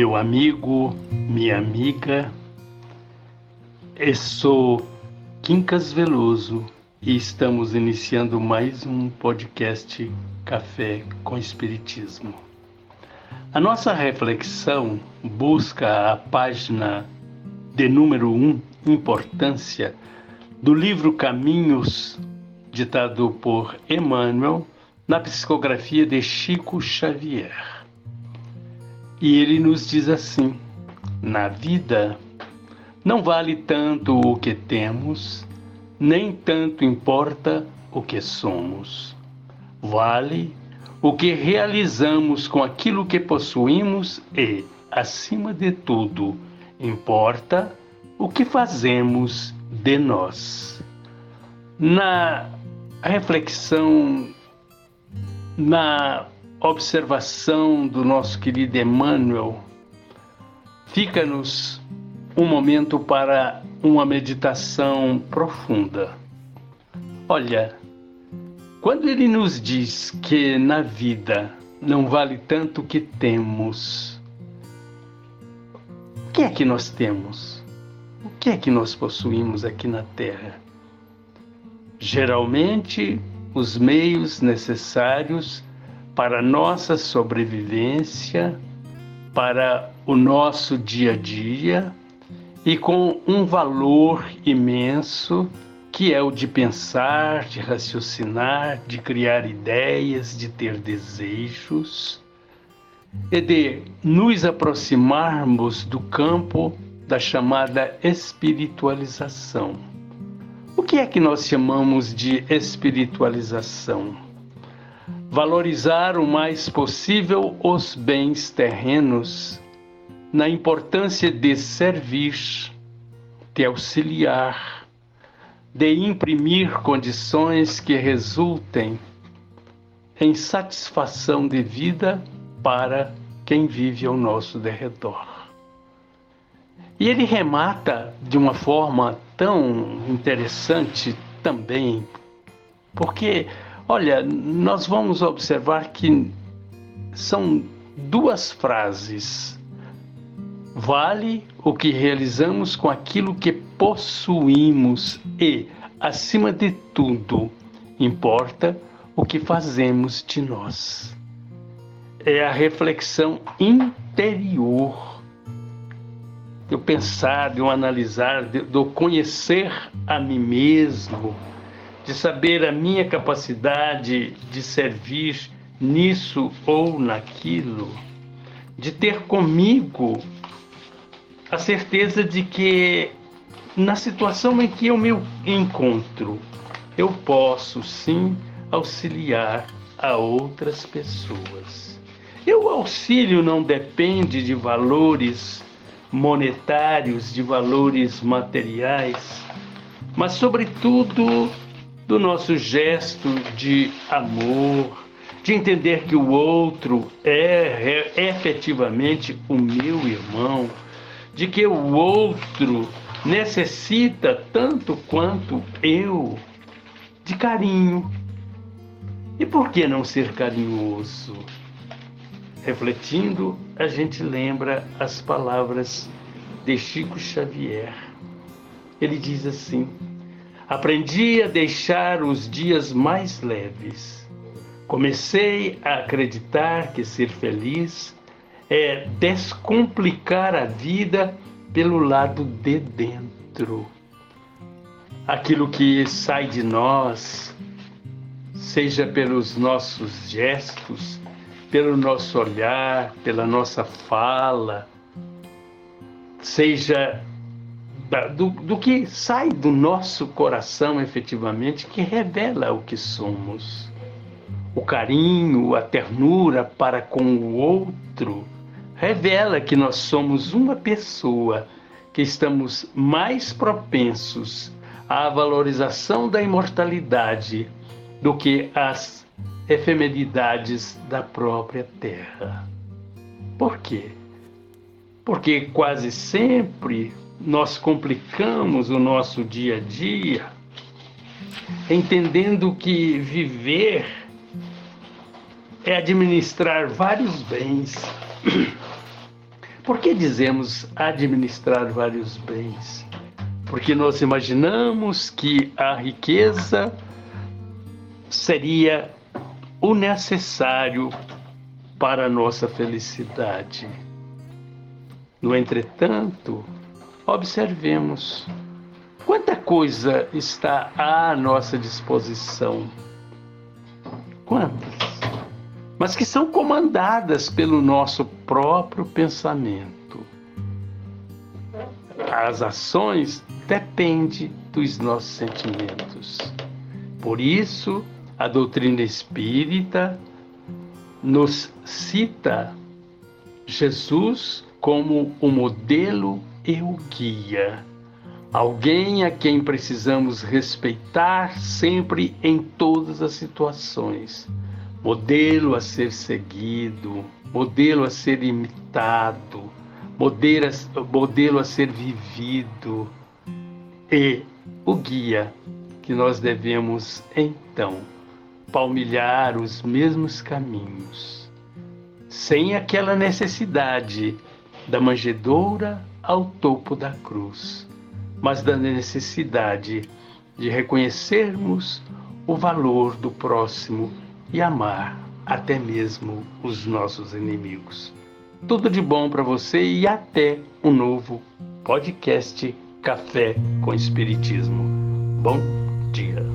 Meu amigo, minha amiga. Eu sou Quincas Veloso e estamos iniciando mais um podcast Café com Espiritismo. A nossa reflexão busca a página de número 1, um, Importância, do livro Caminhos, ditado por Emmanuel, na psicografia de Chico Xavier. E ele nos diz assim: na vida, não vale tanto o que temos, nem tanto importa o que somos. Vale o que realizamos com aquilo que possuímos e, acima de tudo, importa o que fazemos de nós. Na reflexão, na observação do nosso querido Emmanuel, fica-nos um momento para uma meditação profunda. Olha, quando ele nos diz que na vida não vale tanto o que temos, o que é que nós temos? O que é que nós possuímos aqui na Terra? Geralmente, os meios necessários para nossa sobrevivência, para o nosso dia a dia e com um valor imenso que é o de pensar, de raciocinar, de criar ideias, de ter desejos e de nos aproximarmos do campo da chamada espiritualização. O que é que nós chamamos de espiritualização? Valorizar o mais possível os bens terrenos, na importância de servir, de auxiliar, de imprimir condições que resultem em satisfação de vida para quem vive ao nosso derredor. E ele remata de uma forma tão interessante também, porque Olha, nós vamos observar que são duas frases. Vale o que realizamos com aquilo que possuímos e, acima de tudo, importa o que fazemos de nós. É a reflexão interior do pensar, do analisar, do conhecer a mim mesmo de saber a minha capacidade de servir nisso ou naquilo, de ter comigo a certeza de que na situação em que eu me encontro, eu posso sim auxiliar a outras pessoas. E o auxílio não depende de valores monetários, de valores materiais, mas, sobretudo, do nosso gesto de amor, de entender que o outro é, é efetivamente o meu irmão, de que o outro necessita tanto quanto eu de carinho. E por que não ser carinhoso? Refletindo, a gente lembra as palavras de Chico Xavier. Ele diz assim: Aprendi a deixar os dias mais leves. Comecei a acreditar que ser feliz é descomplicar a vida pelo lado de dentro. Aquilo que sai de nós, seja pelos nossos gestos, pelo nosso olhar, pela nossa fala, seja do, do que sai do nosso coração efetivamente, que revela o que somos. O carinho, a ternura para com o outro, revela que nós somos uma pessoa que estamos mais propensos à valorização da imortalidade do que às efemeridades da própria terra. Por quê? Porque quase sempre nós complicamos o nosso dia a dia, entendendo que viver é administrar vários bens, Por que dizemos administrar vários bens? Porque nós imaginamos que a riqueza seria o necessário para a nossa felicidade. No entretanto, observemos quanta coisa está à nossa disposição. Quantas? Mas que são comandadas pelo nosso próprio pensamento. As ações dependem dos nossos sentimentos. Por isso, a doutrina espírita nos cita Jesus como o modelo e o guia. Alguém a quem precisamos respeitar sempre em todas as situações. Modelo a ser seguido, modelo a ser imitado, modelo a, modelo a ser vivido e o guia que nós devemos então palmilhar os mesmos caminhos, sem aquela necessidade da manjedoura ao topo da cruz, mas da necessidade de reconhecermos o valor do próximo e amar até mesmo os nossos inimigos. Tudo de bom para você e até um novo podcast Café com Espiritismo. Bom dia.